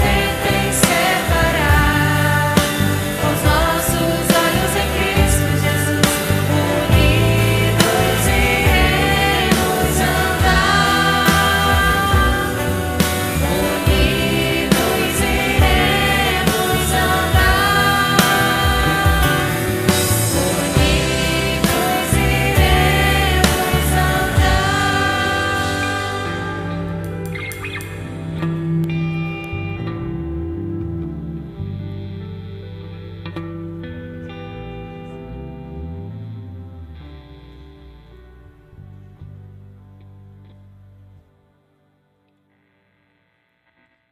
say